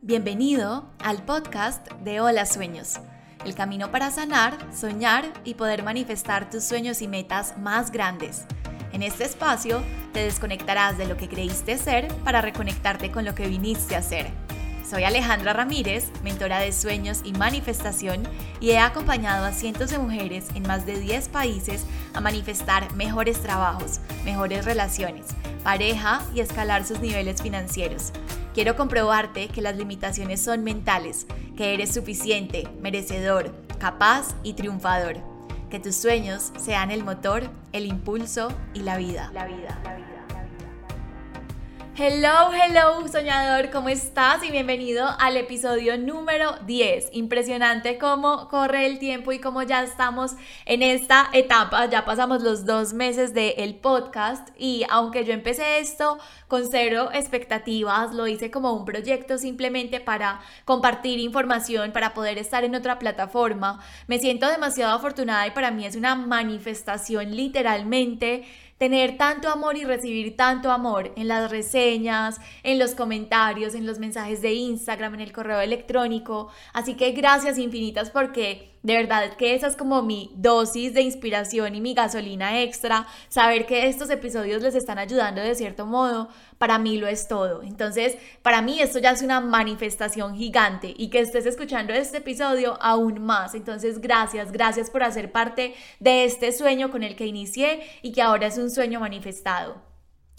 Bienvenido al podcast de Hola Sueños, el camino para sanar, soñar y poder manifestar tus sueños y metas más grandes. En este espacio te desconectarás de lo que creíste ser para reconectarte con lo que viniste a ser. Soy Alejandra Ramírez, mentora de sueños y manifestación, y he acompañado a cientos de mujeres en más de 10 países a manifestar mejores trabajos, mejores relaciones, pareja y escalar sus niveles financieros. Quiero comprobarte que las limitaciones son mentales, que eres suficiente, merecedor, capaz y triunfador. Que tus sueños sean el motor, el impulso y la vida. La vida, la vida. Hello, hello, soñador, ¿cómo estás? Y bienvenido al episodio número 10. Impresionante cómo corre el tiempo y cómo ya estamos en esta etapa. Ya pasamos los dos meses del podcast y aunque yo empecé esto con cero expectativas, lo hice como un proyecto simplemente para compartir información, para poder estar en otra plataforma. Me siento demasiado afortunada y para mí es una manifestación literalmente tener tanto amor y recibir tanto amor en las reseñas, en los comentarios, en los mensajes de Instagram, en el correo electrónico. Así que gracias infinitas porque de verdad que esa es como mi dosis de inspiración y mi gasolina extra. Saber que estos episodios les están ayudando de cierto modo, para mí lo es todo. Entonces, para mí esto ya es una manifestación gigante y que estés escuchando este episodio aún más. Entonces, gracias, gracias por hacer parte de este sueño con el que inicié y que ahora es un sueño manifestado.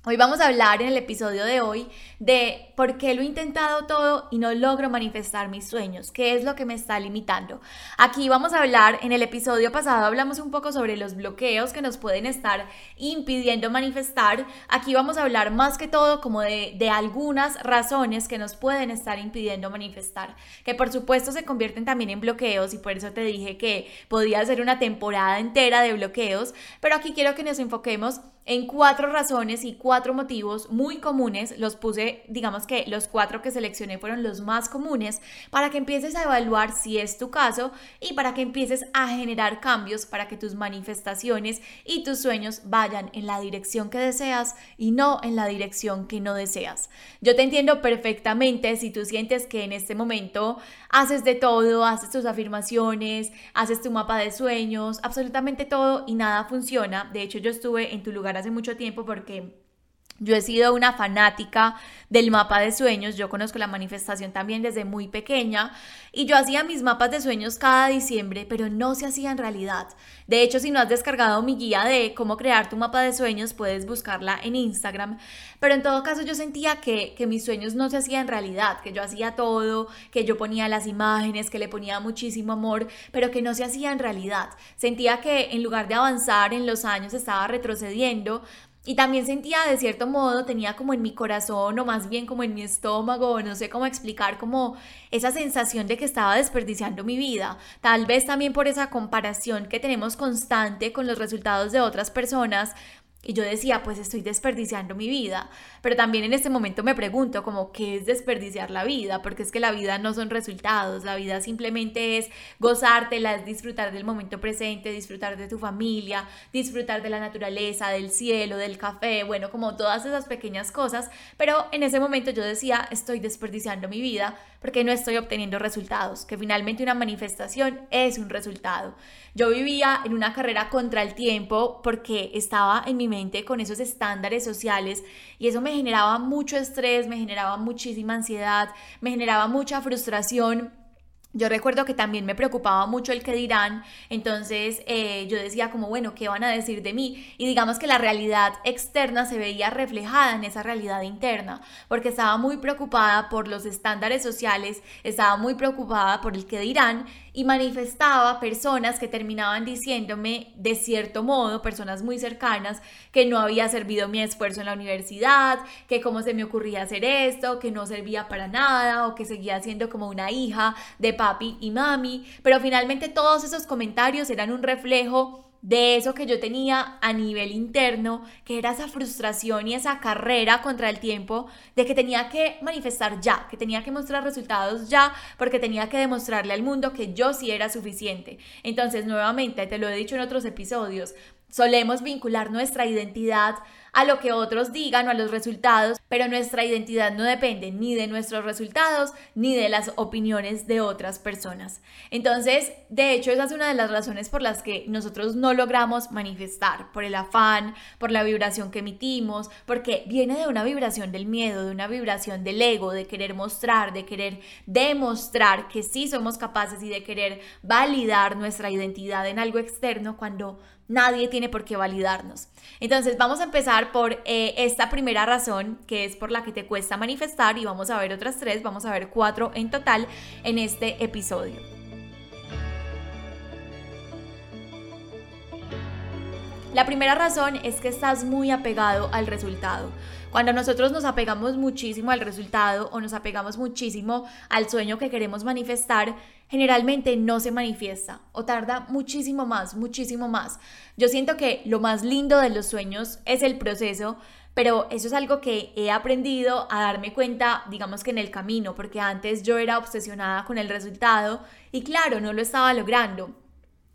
Hoy vamos a hablar en el episodio de hoy de por qué lo he intentado todo y no logro manifestar mis sueños, qué es lo que me está limitando. Aquí vamos a hablar, en el episodio pasado hablamos un poco sobre los bloqueos que nos pueden estar impidiendo manifestar. Aquí vamos a hablar más que todo como de, de algunas razones que nos pueden estar impidiendo manifestar, que por supuesto se convierten también en bloqueos y por eso te dije que podía ser una temporada entera de bloqueos, pero aquí quiero que nos enfoquemos en cuatro razones y cuatro motivos muy comunes. Los puse, digamos que los cuatro que seleccioné fueron los más comunes para que empieces a evaluar si es tu caso y para que empieces a generar cambios para que tus manifestaciones y tus sueños vayan en la dirección que deseas y no en la dirección que no deseas. Yo te entiendo perfectamente si tú sientes que en este momento haces de todo, haces tus afirmaciones, haces tu mapa de sueños, absolutamente todo y nada funciona. De hecho, yo estuve en tu lugar hace mucho tiempo porque yo he sido una fanática del mapa de sueños, yo conozco la manifestación también desde muy pequeña y yo hacía mis mapas de sueños cada diciembre, pero no se hacían realidad. De hecho, si no has descargado mi guía de cómo crear tu mapa de sueños, puedes buscarla en Instagram, pero en todo caso yo sentía que, que mis sueños no se hacían realidad, que yo hacía todo, que yo ponía las imágenes, que le ponía muchísimo amor, pero que no se hacían realidad. Sentía que en lugar de avanzar en los años estaba retrocediendo y también sentía de cierto modo, tenía como en mi corazón o más bien como en mi estómago, no sé cómo explicar, como esa sensación de que estaba desperdiciando mi vida. Tal vez también por esa comparación que tenemos constante con los resultados de otras personas y yo decía, pues estoy desperdiciando mi vida. Pero también en este momento me pregunto como, ¿qué es desperdiciar la vida? Porque es que la vida no son resultados, la vida simplemente es gozártela, es disfrutar del momento presente, disfrutar de tu familia, disfrutar de la naturaleza, del cielo, del café, bueno, como todas esas pequeñas cosas. Pero en ese momento yo decía, estoy desperdiciando mi vida porque no estoy obteniendo resultados, que finalmente una manifestación es un resultado. Yo vivía en una carrera contra el tiempo porque estaba en mi con esos estándares sociales y eso me generaba mucho estrés, me generaba muchísima ansiedad, me generaba mucha frustración yo recuerdo que también me preocupaba mucho el que dirán, entonces eh, yo decía como, bueno, ¿qué van a decir de mí? Y digamos que la realidad externa se veía reflejada en esa realidad interna, porque estaba muy preocupada por los estándares sociales, estaba muy preocupada por el que dirán y manifestaba personas que terminaban diciéndome de cierto modo, personas muy cercanas, que no había servido mi esfuerzo en la universidad, que cómo se me ocurría hacer esto, que no servía para nada o que seguía siendo como una hija de papi y mami, pero finalmente todos esos comentarios eran un reflejo de eso que yo tenía a nivel interno, que era esa frustración y esa carrera contra el tiempo de que tenía que manifestar ya, que tenía que mostrar resultados ya, porque tenía que demostrarle al mundo que yo sí era suficiente. Entonces, nuevamente, te lo he dicho en otros episodios, Solemos vincular nuestra identidad a lo que otros digan o a los resultados, pero nuestra identidad no depende ni de nuestros resultados ni de las opiniones de otras personas. Entonces, de hecho, esa es una de las razones por las que nosotros no logramos manifestar, por el afán, por la vibración que emitimos, porque viene de una vibración del miedo, de una vibración del ego, de querer mostrar, de querer demostrar que sí somos capaces y de querer validar nuestra identidad en algo externo cuando nadie tiene por qué validarnos. Entonces vamos a empezar por eh, esta primera razón, que es por la que te cuesta manifestar, y vamos a ver otras tres, vamos a ver cuatro en total en este episodio. La primera razón es que estás muy apegado al resultado. Cuando nosotros nos apegamos muchísimo al resultado o nos apegamos muchísimo al sueño que queremos manifestar, generalmente no se manifiesta o tarda muchísimo más, muchísimo más. Yo siento que lo más lindo de los sueños es el proceso, pero eso es algo que he aprendido a darme cuenta, digamos que en el camino, porque antes yo era obsesionada con el resultado y claro, no lo estaba logrando.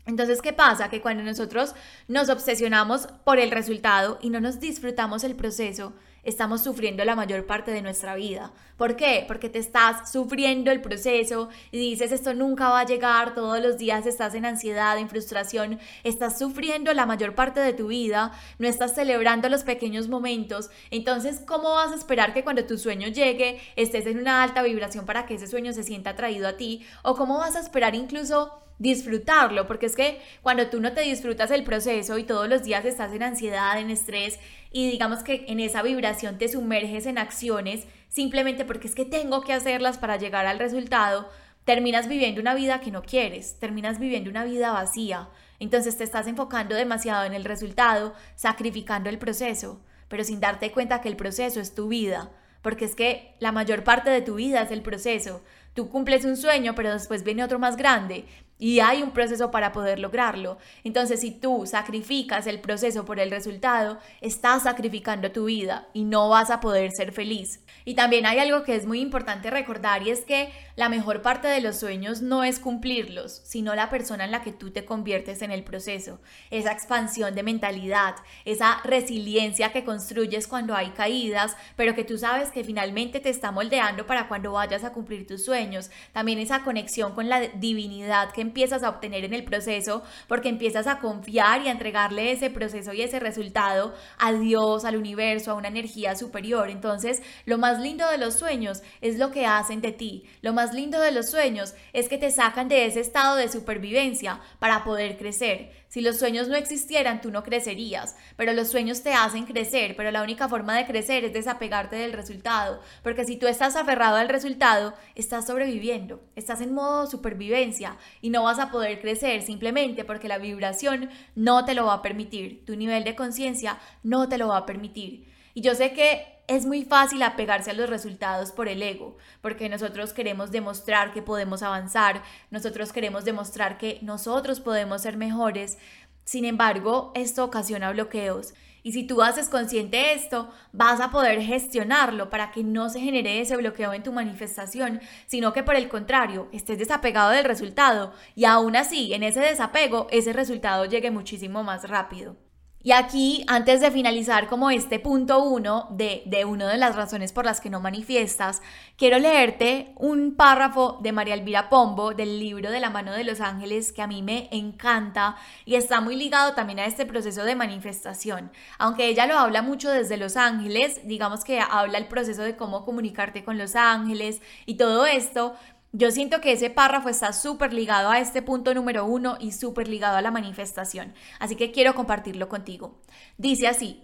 Entonces, ¿qué pasa? Que cuando nosotros nos obsesionamos por el resultado y no nos disfrutamos el proceso, estamos sufriendo la mayor parte de nuestra vida. ¿Por qué? Porque te estás sufriendo el proceso y dices esto nunca va a llegar, todos los días estás en ansiedad, en frustración, estás sufriendo la mayor parte de tu vida, no estás celebrando los pequeños momentos. Entonces, ¿cómo vas a esperar que cuando tu sueño llegue estés en una alta vibración para que ese sueño se sienta atraído a ti? ¿O cómo vas a esperar incluso disfrutarlo, porque es que cuando tú no te disfrutas el proceso y todos los días estás en ansiedad, en estrés y digamos que en esa vibración te sumerges en acciones simplemente porque es que tengo que hacerlas para llegar al resultado, terminas viviendo una vida que no quieres, terminas viviendo una vida vacía. Entonces te estás enfocando demasiado en el resultado, sacrificando el proceso, pero sin darte cuenta que el proceso es tu vida, porque es que la mayor parte de tu vida es el proceso. Tú cumples un sueño, pero después viene otro más grande y hay un proceso para poder lograrlo. Entonces, si tú sacrificas el proceso por el resultado, estás sacrificando tu vida y no vas a poder ser feliz. Y también hay algo que es muy importante recordar y es que la mejor parte de los sueños no es cumplirlos, sino la persona en la que tú te conviertes en el proceso. Esa expansión de mentalidad, esa resiliencia que construyes cuando hay caídas, pero que tú sabes que finalmente te está moldeando para cuando vayas a cumplir tus sueños. También esa conexión con la divinidad que empiezas a obtener en el proceso, porque empiezas a confiar y a entregarle ese proceso y ese resultado a Dios, al universo, a una energía superior. Entonces, lo más lindo de los sueños es lo que hacen de ti. Lo más lindo de los sueños es que te sacan de ese estado de supervivencia para poder crecer. Si los sueños no existieran, tú no crecerías, pero los sueños te hacen crecer, pero la única forma de crecer es desapegarte del resultado, porque si tú estás aferrado al resultado, estás sobreviviendo, estás en modo supervivencia y no vas a poder crecer simplemente porque la vibración no te lo va a permitir, tu nivel de conciencia no te lo va a permitir. Y yo sé que es muy fácil apegarse a los resultados por el ego, porque nosotros queremos demostrar que podemos avanzar, nosotros queremos demostrar que nosotros podemos ser mejores. Sin embargo, esto ocasiona bloqueos. Y si tú haces consciente esto, vas a poder gestionarlo para que no se genere ese bloqueo en tu manifestación, sino que por el contrario, estés desapegado del resultado y aún así, en ese desapego, ese resultado llegue muchísimo más rápido. Y aquí, antes de finalizar como este punto uno de, de una de las razones por las que no manifiestas, quiero leerte un párrafo de María Elvira Pombo del libro de la mano de los ángeles que a mí me encanta y está muy ligado también a este proceso de manifestación. Aunque ella lo habla mucho desde los ángeles, digamos que habla el proceso de cómo comunicarte con los ángeles y todo esto, yo siento que ese párrafo está súper ligado a este punto número uno y súper ligado a la manifestación, así que quiero compartirlo contigo. Dice así,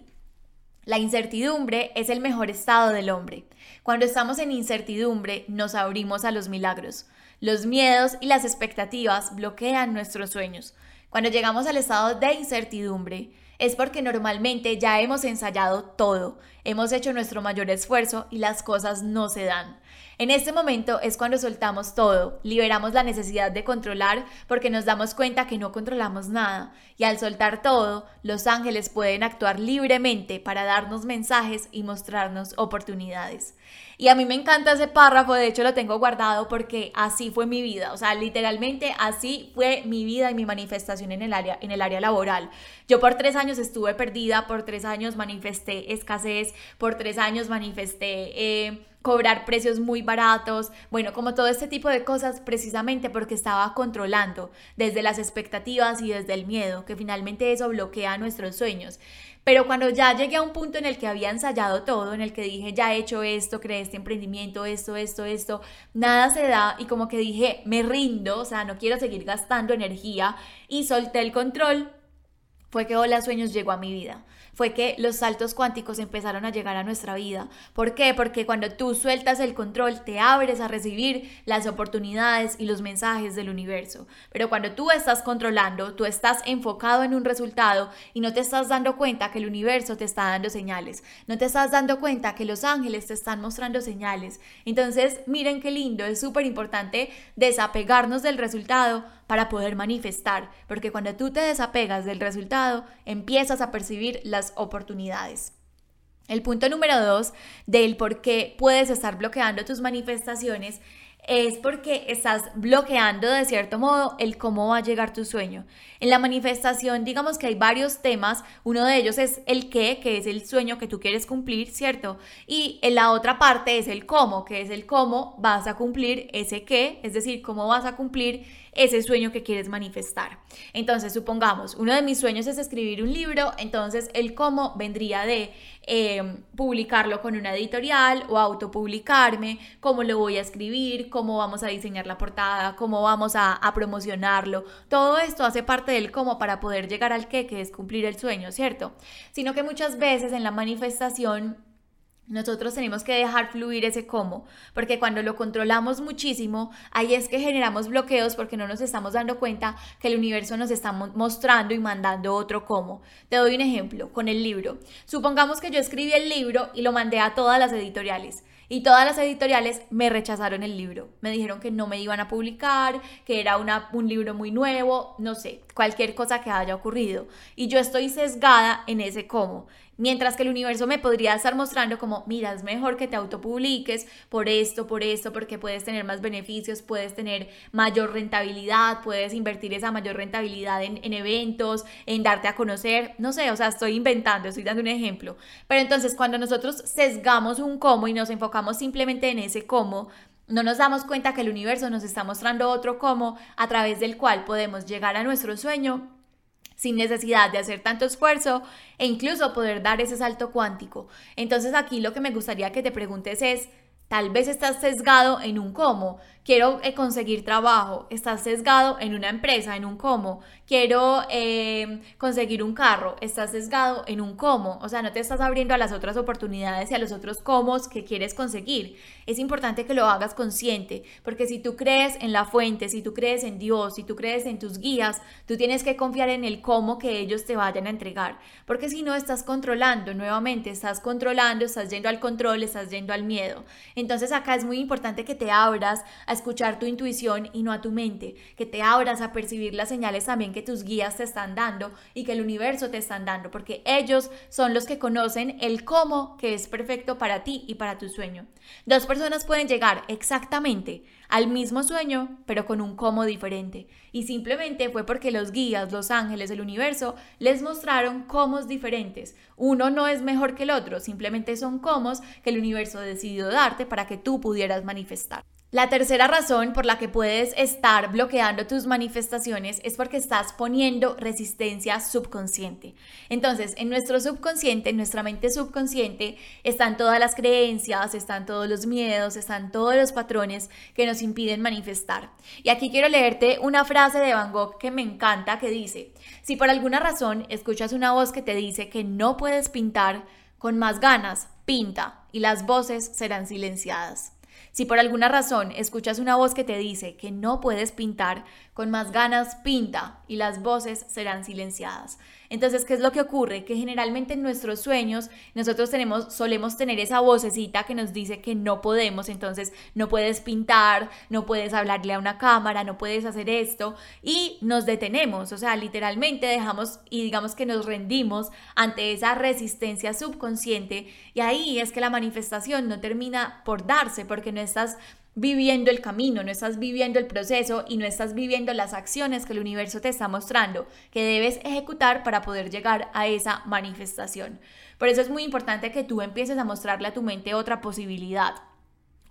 la incertidumbre es el mejor estado del hombre. Cuando estamos en incertidumbre nos abrimos a los milagros. Los miedos y las expectativas bloquean nuestros sueños. Cuando llegamos al estado de incertidumbre, es porque normalmente ya hemos ensayado todo, hemos hecho nuestro mayor esfuerzo y las cosas no se dan. En este momento es cuando soltamos todo, liberamos la necesidad de controlar porque nos damos cuenta que no controlamos nada y al soltar todo, los ángeles pueden actuar libremente para darnos mensajes y mostrarnos oportunidades. Y a mí me encanta ese párrafo, de hecho lo tengo guardado porque así fue mi vida, o sea, literalmente así fue mi vida y mi manifestación en el área, en el área laboral. Yo por tres años estuve perdida, por tres años manifesté escasez, por tres años manifesté... Eh, cobrar precios muy baratos, bueno, como todo este tipo de cosas precisamente porque estaba controlando desde las expectativas y desde el miedo, que finalmente eso bloquea nuestros sueños. Pero cuando ya llegué a un punto en el que había ensayado todo, en el que dije, ya he hecho esto, creé este emprendimiento, esto, esto, esto, nada se da y como que dije, me rindo, o sea, no quiero seguir gastando energía y solté el control, fue que Hola Sueños llegó a mi vida fue que los saltos cuánticos empezaron a llegar a nuestra vida. ¿Por qué? Porque cuando tú sueltas el control, te abres a recibir las oportunidades y los mensajes del universo. Pero cuando tú estás controlando, tú estás enfocado en un resultado y no te estás dando cuenta que el universo te está dando señales. No te estás dando cuenta que los ángeles te están mostrando señales. Entonces, miren qué lindo, es súper importante desapegarnos del resultado para poder manifestar, porque cuando tú te desapegas del resultado, empiezas a percibir las oportunidades. El punto número dos del por qué puedes estar bloqueando tus manifestaciones es porque estás bloqueando de cierto modo el cómo va a llegar tu sueño. En la manifestación, digamos que hay varios temas, uno de ellos es el qué, que es el sueño que tú quieres cumplir, ¿cierto? Y en la otra parte es el cómo, que es el cómo vas a cumplir ese qué, es decir, cómo vas a cumplir ese sueño que quieres manifestar. Entonces, supongamos, uno de mis sueños es escribir un libro, entonces el cómo vendría de em, publicarlo con una editorial o autopublicarme, cómo lo voy a escribir, cómo vamos a diseñar la portada, cómo vamos a, a promocionarlo. Todo esto hace parte del cómo para poder llegar al qué, que es cumplir el sueño, ¿cierto? Sino que muchas veces en la manifestación nosotros tenemos que dejar fluir ese cómo, porque cuando lo controlamos muchísimo, ahí es que generamos bloqueos porque no nos estamos dando cuenta que el universo nos está mostrando y mandando otro cómo. Te doy un ejemplo con el libro. Supongamos que yo escribí el libro y lo mandé a todas las editoriales. Y todas las editoriales me rechazaron el libro. Me dijeron que no me iban a publicar, que era una, un libro muy nuevo, no sé, cualquier cosa que haya ocurrido. Y yo estoy sesgada en ese cómo. Mientras que el universo me podría estar mostrando como, mira, es mejor que te autopubliques por esto, por esto, porque puedes tener más beneficios, puedes tener mayor rentabilidad, puedes invertir esa mayor rentabilidad en, en eventos, en darte a conocer, no sé, o sea, estoy inventando, estoy dando un ejemplo. Pero entonces cuando nosotros sesgamos un cómo y nos enfocamos simplemente en ese cómo, no nos damos cuenta que el universo nos está mostrando otro cómo a través del cual podemos llegar a nuestro sueño sin necesidad de hacer tanto esfuerzo e incluso poder dar ese salto cuántico. Entonces aquí lo que me gustaría que te preguntes es, tal vez estás sesgado en un cómo, quiero eh, conseguir trabajo, estás sesgado en una empresa, en un cómo, quiero eh, conseguir un carro, estás sesgado en un cómo, o sea, no te estás abriendo a las otras oportunidades y a los otros cómo que quieres conseguir. Es importante que lo hagas consciente, porque si tú crees en la fuente, si tú crees en Dios, si tú crees en tus guías, tú tienes que confiar en el cómo que ellos te vayan a entregar, porque si no estás controlando, nuevamente estás controlando, estás yendo al control, estás yendo al miedo. Entonces acá es muy importante que te abras escuchar tu intuición y no a tu mente, que te abras a percibir las señales también que tus guías te están dando y que el universo te están dando, porque ellos son los que conocen el cómo que es perfecto para ti y para tu sueño. Dos personas pueden llegar exactamente al mismo sueño, pero con un cómo diferente. Y simplemente fue porque los guías, los ángeles, el universo, les mostraron cómo diferentes. Uno no es mejor que el otro, simplemente son cómo que el universo decidió darte para que tú pudieras manifestar. La tercera razón por la que puedes estar bloqueando tus manifestaciones es porque estás poniendo resistencia subconsciente. Entonces, en nuestro subconsciente, en nuestra mente subconsciente, están todas las creencias, están todos los miedos, están todos los patrones que nos impiden manifestar. Y aquí quiero leerte una frase de Van Gogh que me encanta que dice, si por alguna razón escuchas una voz que te dice que no puedes pintar con más ganas, pinta y las voces serán silenciadas. Si por alguna razón escuchas una voz que te dice que no puedes pintar, con más ganas pinta y las voces serán silenciadas. Entonces, ¿qué es lo que ocurre? Que generalmente en nuestros sueños nosotros tenemos, solemos tener esa vocecita que nos dice que no podemos, entonces no puedes pintar, no puedes hablarle a una cámara, no puedes hacer esto. Y nos detenemos, o sea, literalmente dejamos y digamos que nos rendimos ante esa resistencia subconsciente. Y ahí es que la manifestación no termina por darse porque no estás viviendo el camino, no estás viviendo el proceso y no estás viviendo las acciones que el universo te está mostrando que debes ejecutar para poder llegar a esa manifestación. Por eso es muy importante que tú empieces a mostrarle a tu mente otra posibilidad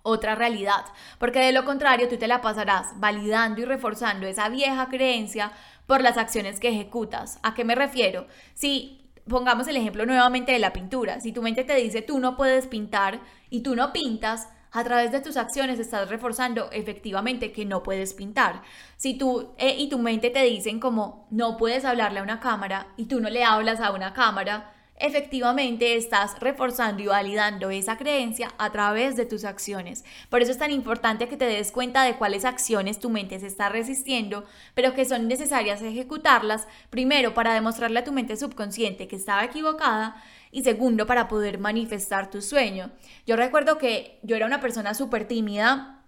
otra realidad, porque de lo contrario tú te la pasarás validando y reforzando esa vieja creencia por las acciones que ejecutas. ¿A qué me refiero? Si pongamos el ejemplo nuevamente de la pintura, si tu mente te dice tú no puedes pintar y tú no pintas, a través de tus acciones estás reforzando efectivamente que no puedes pintar. Si tú eh, y tu mente te dicen como no puedes hablarle a una cámara y tú no le hablas a una cámara, efectivamente estás reforzando y validando esa creencia a través de tus acciones. Por eso es tan importante que te des cuenta de cuáles acciones tu mente se está resistiendo, pero que son necesarias ejecutarlas, primero para demostrarle a tu mente subconsciente que estaba equivocada y segundo, para poder manifestar tu sueño. Yo recuerdo que yo era una persona súper tímida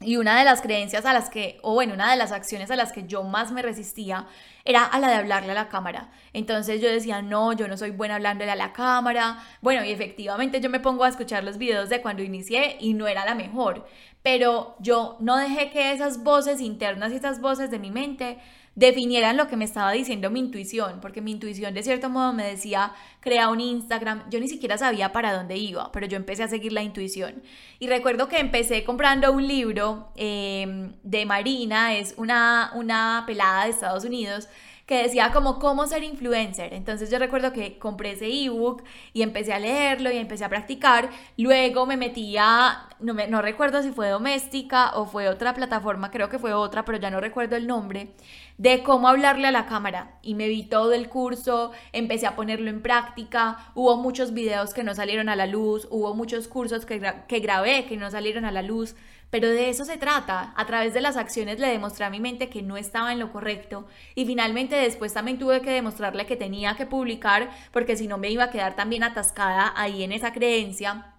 y una de las creencias a las que, o bueno, una de las acciones a las que yo más me resistía era a la de hablarle a la cámara. Entonces yo decía, no, yo no soy buena hablándole a la cámara. Bueno, y efectivamente yo me pongo a escuchar los videos de cuando inicié y no era la mejor. Pero yo no dejé que esas voces internas y esas voces de mi mente definieran lo que me estaba diciendo mi intuición, porque mi intuición de cierto modo me decía, crea un Instagram, yo ni siquiera sabía para dónde iba, pero yo empecé a seguir la intuición. Y recuerdo que empecé comprando un libro em, de Marina, es una, una pelada de Estados Unidos, que decía como cómo ser influencer. Entonces yo recuerdo que compré ese ebook y empecé a leerlo y empecé a practicar. Luego me metía, no, me, no recuerdo si fue doméstica o fue otra plataforma, creo que fue otra, pero ya no recuerdo el nombre, de cómo hablarle a la cámara. Y me vi todo el curso, empecé a ponerlo en práctica. Hubo muchos videos que no salieron a la luz, hubo muchos cursos que, que grabé que no salieron a la luz. Pero de eso se trata. A través de las acciones le demostré a mi mente que no estaba en lo correcto y finalmente después también tuve que demostrarle que tenía que publicar porque si no me iba a quedar también atascada ahí en esa creencia.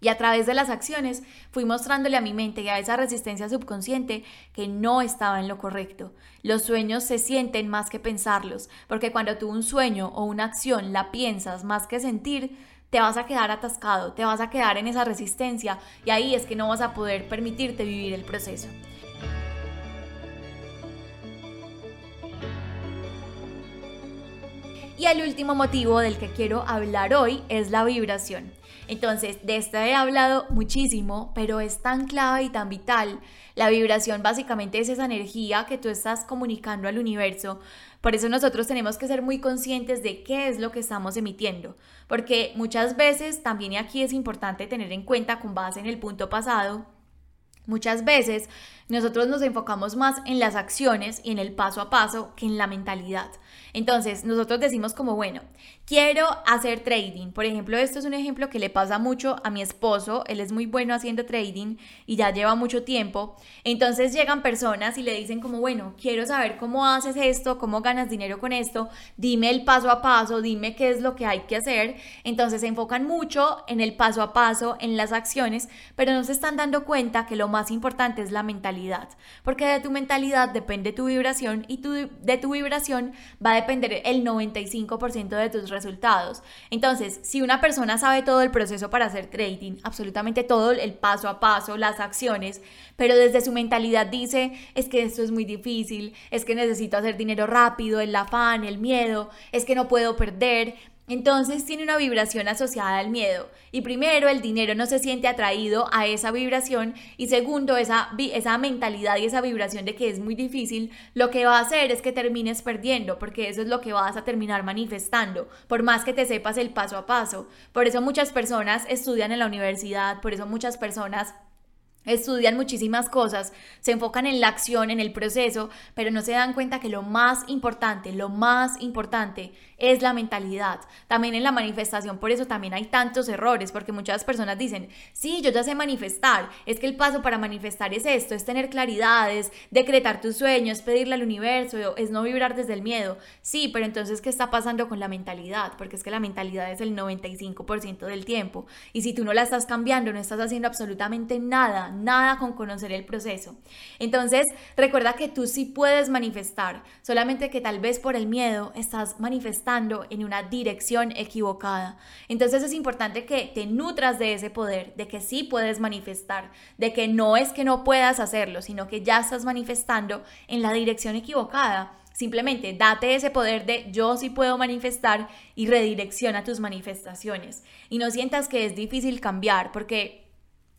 Y a través de las acciones fui mostrándole a mi mente y a esa resistencia subconsciente que no estaba en lo correcto. Los sueños se sienten más que pensarlos, porque cuando tú un sueño o una acción la piensas más que sentir, te vas a quedar atascado, te vas a quedar en esa resistencia y ahí es que no vas a poder permitirte vivir el proceso. Y el último motivo del que quiero hablar hoy es la vibración. Entonces, de esta he hablado muchísimo, pero es tan clave y tan vital. La vibración básicamente es esa energía que tú estás comunicando al universo por eso nosotros tenemos que ser muy conscientes de qué es lo que estamos emitiendo, porque muchas veces también y aquí es importante tener en cuenta con base en el punto pasado, muchas veces nosotros nos enfocamos más en las acciones y en el paso a paso que en la mentalidad. Entonces, nosotros decimos como, bueno, quiero hacer trading. Por ejemplo, esto es un ejemplo que le pasa mucho a mi esposo. Él es muy bueno haciendo trading y ya lleva mucho tiempo. Entonces llegan personas y le dicen como, bueno, quiero saber cómo haces esto, cómo ganas dinero con esto, dime el paso a paso, dime qué es lo que hay que hacer. Entonces se enfocan mucho en el paso a paso, en las acciones, pero no se están dando cuenta que lo más importante es la mentalidad. Porque de tu mentalidad depende tu vibración y de tu vibración va a depender el 95% de tus resultados. Entonces, si una persona sabe todo el proceso para hacer trading, absolutamente todo el paso a paso, las acciones, pero desde su mentalidad dice, es que esto es muy difícil, es que necesito hacer dinero rápido, el afán, el miedo, es que no puedo perder, entonces tiene una vibración asociada al miedo. Y primero, el dinero no se siente atraído a esa vibración. Y segundo, esa, esa mentalidad y esa vibración de que es muy difícil, lo que va a hacer es que termines perdiendo, porque eso es lo que vas a terminar manifestando, por más que te sepas el paso a paso. Por eso muchas personas estudian en la universidad, por eso muchas personas Estudian muchísimas cosas, se enfocan en la acción, en el proceso, pero no se dan cuenta que lo más importante, lo más importante es la mentalidad. También en la manifestación, por eso también hay tantos errores, porque muchas personas dicen, sí, yo ya sé manifestar, es que el paso para manifestar es esto, es tener claridades, decretar tus sueños, pedirle al universo, es no vibrar desde el miedo. Sí, pero entonces, ¿qué está pasando con la mentalidad? Porque es que la mentalidad es el 95% del tiempo, y si tú no la estás cambiando, no estás haciendo absolutamente nada nada con conocer el proceso. Entonces, recuerda que tú sí puedes manifestar, solamente que tal vez por el miedo estás manifestando en una dirección equivocada. Entonces es importante que te nutras de ese poder, de que sí puedes manifestar, de que no es que no puedas hacerlo, sino que ya estás manifestando en la dirección equivocada. Simplemente date ese poder de yo sí puedo manifestar y redirecciona tus manifestaciones. Y no sientas que es difícil cambiar, porque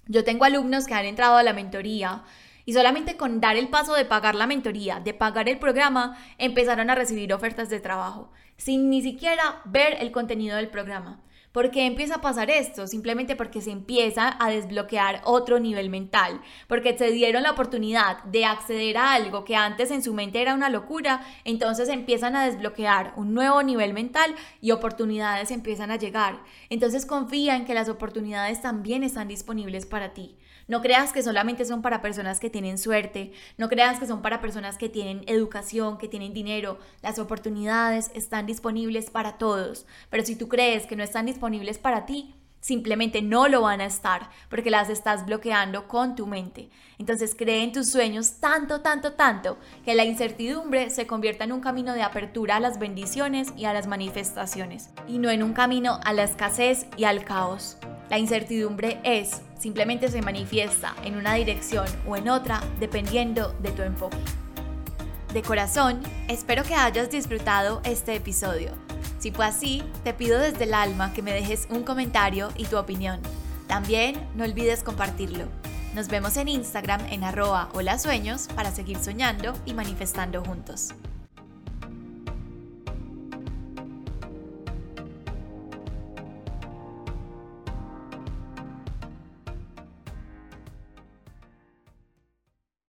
yo tengo alumnos que han entrado a la mentoría y solamente con dar el paso de pagar la mentoría, de pagar el programa, empezaron a recibir ofertas de trabajo, sin ni siquiera ver el contenido del programa. ¿Por qué empieza a pasar esto? Simplemente porque se empieza a desbloquear otro nivel mental, porque se dieron la oportunidad de acceder a algo que antes en su mente era una locura, entonces empiezan a desbloquear un nuevo nivel mental y oportunidades empiezan a llegar. Entonces confía en que las oportunidades también están disponibles para ti. No creas que solamente son para personas que tienen suerte, no creas que son para personas que tienen educación, que tienen dinero. Las oportunidades están disponibles para todos, pero si tú crees que no están disponibles para ti, simplemente no lo van a estar porque las estás bloqueando con tu mente. Entonces cree en tus sueños tanto, tanto, tanto que la incertidumbre se convierta en un camino de apertura a las bendiciones y a las manifestaciones y no en un camino a la escasez y al caos. La incertidumbre es, simplemente se manifiesta en una dirección o en otra dependiendo de tu enfoque. De corazón, espero que hayas disfrutado este episodio. Si fue así, te pido desde el alma que me dejes un comentario y tu opinión. También no olvides compartirlo. Nos vemos en Instagram en arroba hola sueños para seguir soñando y manifestando juntos.